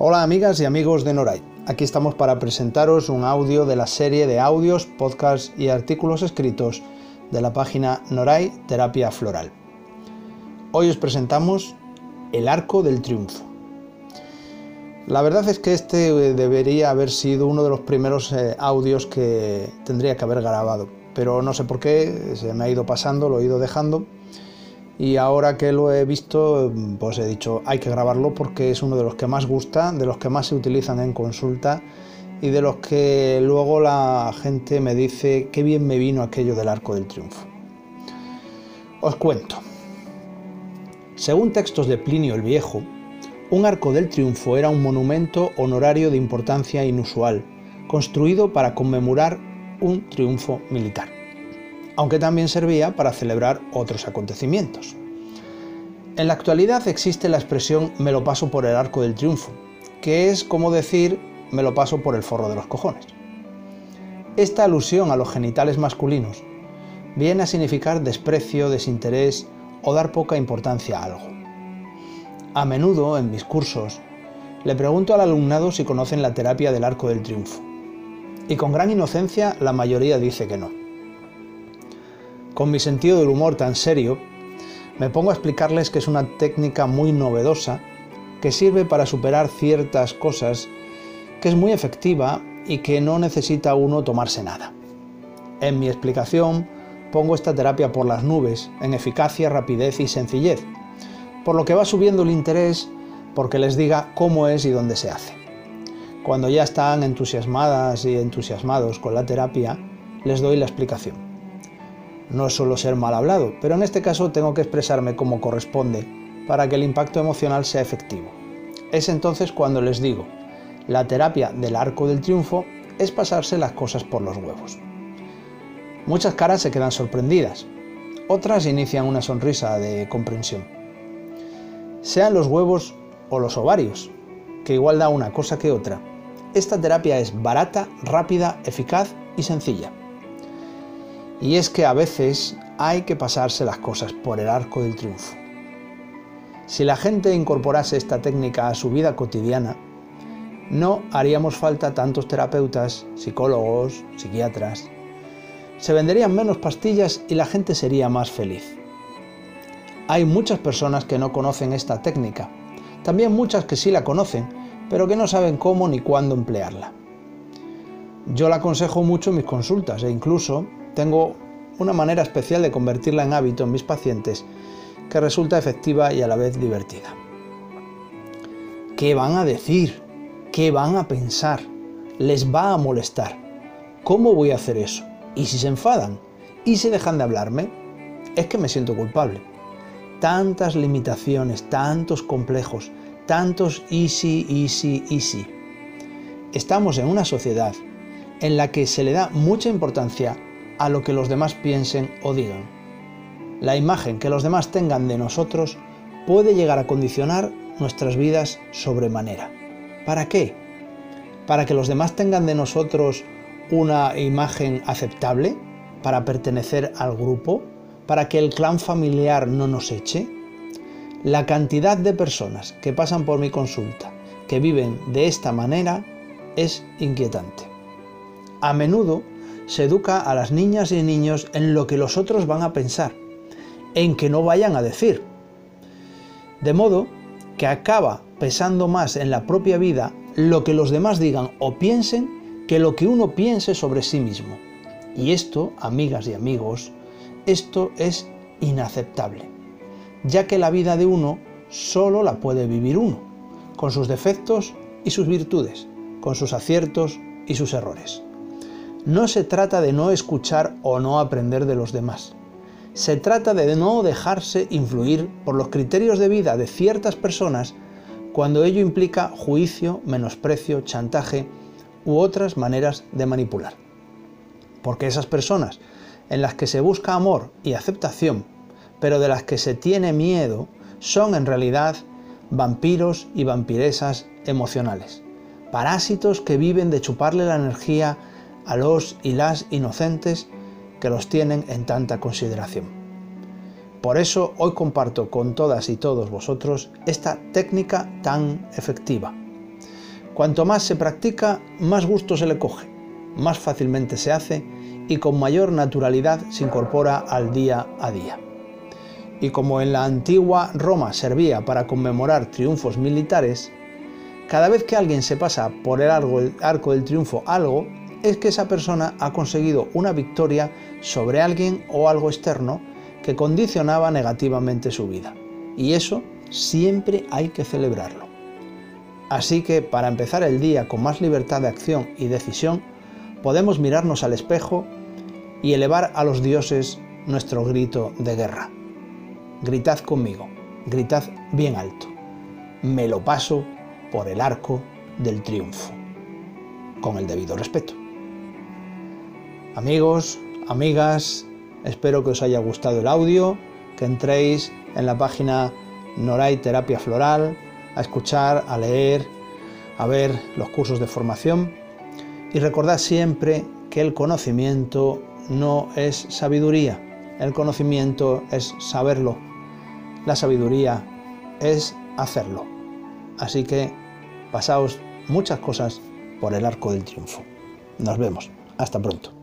Hola amigas y amigos de Noray. Aquí estamos para presentaros un audio de la serie de audios, podcasts y artículos escritos de la página Noray Terapia Floral. Hoy os presentamos El Arco del Triunfo. La verdad es que este eh, debería haber sido uno de los primeros eh, audios que tendría que haber grabado, pero no sé por qué, se me ha ido pasando, lo he ido dejando y ahora que lo he visto, pues he dicho, hay que grabarlo porque es uno de los que más gusta, de los que más se utilizan en consulta y de los que luego la gente me dice qué bien me vino aquello del arco del triunfo. Os cuento. Según textos de Plinio el Viejo, un arco del triunfo era un monumento honorario de importancia inusual, construido para conmemorar un triunfo militar aunque también servía para celebrar otros acontecimientos. En la actualidad existe la expresión me lo paso por el arco del triunfo, que es como decir me lo paso por el forro de los cojones. Esta alusión a los genitales masculinos viene a significar desprecio, desinterés o dar poca importancia a algo. A menudo en mis cursos le pregunto al alumnado si conocen la terapia del arco del triunfo. Y con gran inocencia la mayoría dice que no con mi sentido del humor tan serio, me pongo a explicarles que es una técnica muy novedosa que sirve para superar ciertas cosas, que es muy efectiva y que no necesita uno tomarse nada. En mi explicación pongo esta terapia por las nubes, en eficacia, rapidez y sencillez, por lo que va subiendo el interés porque les diga cómo es y dónde se hace. Cuando ya están entusiasmadas y entusiasmados con la terapia, les doy la explicación. No suelo ser mal hablado, pero en este caso tengo que expresarme como corresponde para que el impacto emocional sea efectivo. Es entonces cuando les digo, la terapia del arco del triunfo es pasarse las cosas por los huevos. Muchas caras se quedan sorprendidas, otras inician una sonrisa de comprensión. Sean los huevos o los ovarios, que igual da una cosa que otra, esta terapia es barata, rápida, eficaz y sencilla. Y es que a veces hay que pasarse las cosas por el arco del triunfo. Si la gente incorporase esta técnica a su vida cotidiana, no haríamos falta tantos terapeutas, psicólogos, psiquiatras. Se venderían menos pastillas y la gente sería más feliz. Hay muchas personas que no conocen esta técnica, también muchas que sí la conocen, pero que no saben cómo ni cuándo emplearla. Yo la aconsejo mucho en mis consultas e incluso tengo una manera especial de convertirla en hábito en mis pacientes que resulta efectiva y a la vez divertida. ¿Qué van a decir? ¿Qué van a pensar? ¿Les va a molestar? ¿Cómo voy a hacer eso? ¿Y si se enfadan? ¿Y si dejan de hablarme? Es que me siento culpable. Tantas limitaciones, tantos complejos, tantos easy, easy, easy. Estamos en una sociedad en la que se le da mucha importancia a lo que los demás piensen o digan. La imagen que los demás tengan de nosotros puede llegar a condicionar nuestras vidas sobremanera. ¿Para qué? ¿Para que los demás tengan de nosotros una imagen aceptable? ¿Para pertenecer al grupo? ¿Para que el clan familiar no nos eche? La cantidad de personas que pasan por mi consulta que viven de esta manera es inquietante. A menudo se educa a las niñas y niños en lo que los otros van a pensar, en que no vayan a decir. De modo que acaba pesando más en la propia vida lo que los demás digan o piensen que lo que uno piense sobre sí mismo. Y esto, amigas y amigos, esto es inaceptable, ya que la vida de uno solo la puede vivir uno, con sus defectos y sus virtudes, con sus aciertos y sus errores. No se trata de no escuchar o no aprender de los demás. Se trata de no dejarse influir por los criterios de vida de ciertas personas cuando ello implica juicio, menosprecio, chantaje u otras maneras de manipular. Porque esas personas en las que se busca amor y aceptación, pero de las que se tiene miedo, son en realidad vampiros y vampiresas emocionales, parásitos que viven de chuparle la energía a los y las inocentes que los tienen en tanta consideración. Por eso hoy comparto con todas y todos vosotros esta técnica tan efectiva. Cuanto más se practica, más gusto se le coge, más fácilmente se hace y con mayor naturalidad se incorpora al día a día. Y como en la antigua Roma servía para conmemorar triunfos militares, cada vez que alguien se pasa por el arco del triunfo algo, es que esa persona ha conseguido una victoria sobre alguien o algo externo que condicionaba negativamente su vida. Y eso siempre hay que celebrarlo. Así que para empezar el día con más libertad de acción y decisión, podemos mirarnos al espejo y elevar a los dioses nuestro grito de guerra. Gritad conmigo, gritad bien alto. Me lo paso por el arco del triunfo. Con el debido respeto. Amigos, amigas, espero que os haya gustado el audio, que entréis en la página Noray Terapia Floral a escuchar, a leer, a ver los cursos de formación y recordad siempre que el conocimiento no es sabiduría, el conocimiento es saberlo, la sabiduría es hacerlo. Así que pasaos muchas cosas por el arco del triunfo. Nos vemos. Hasta pronto.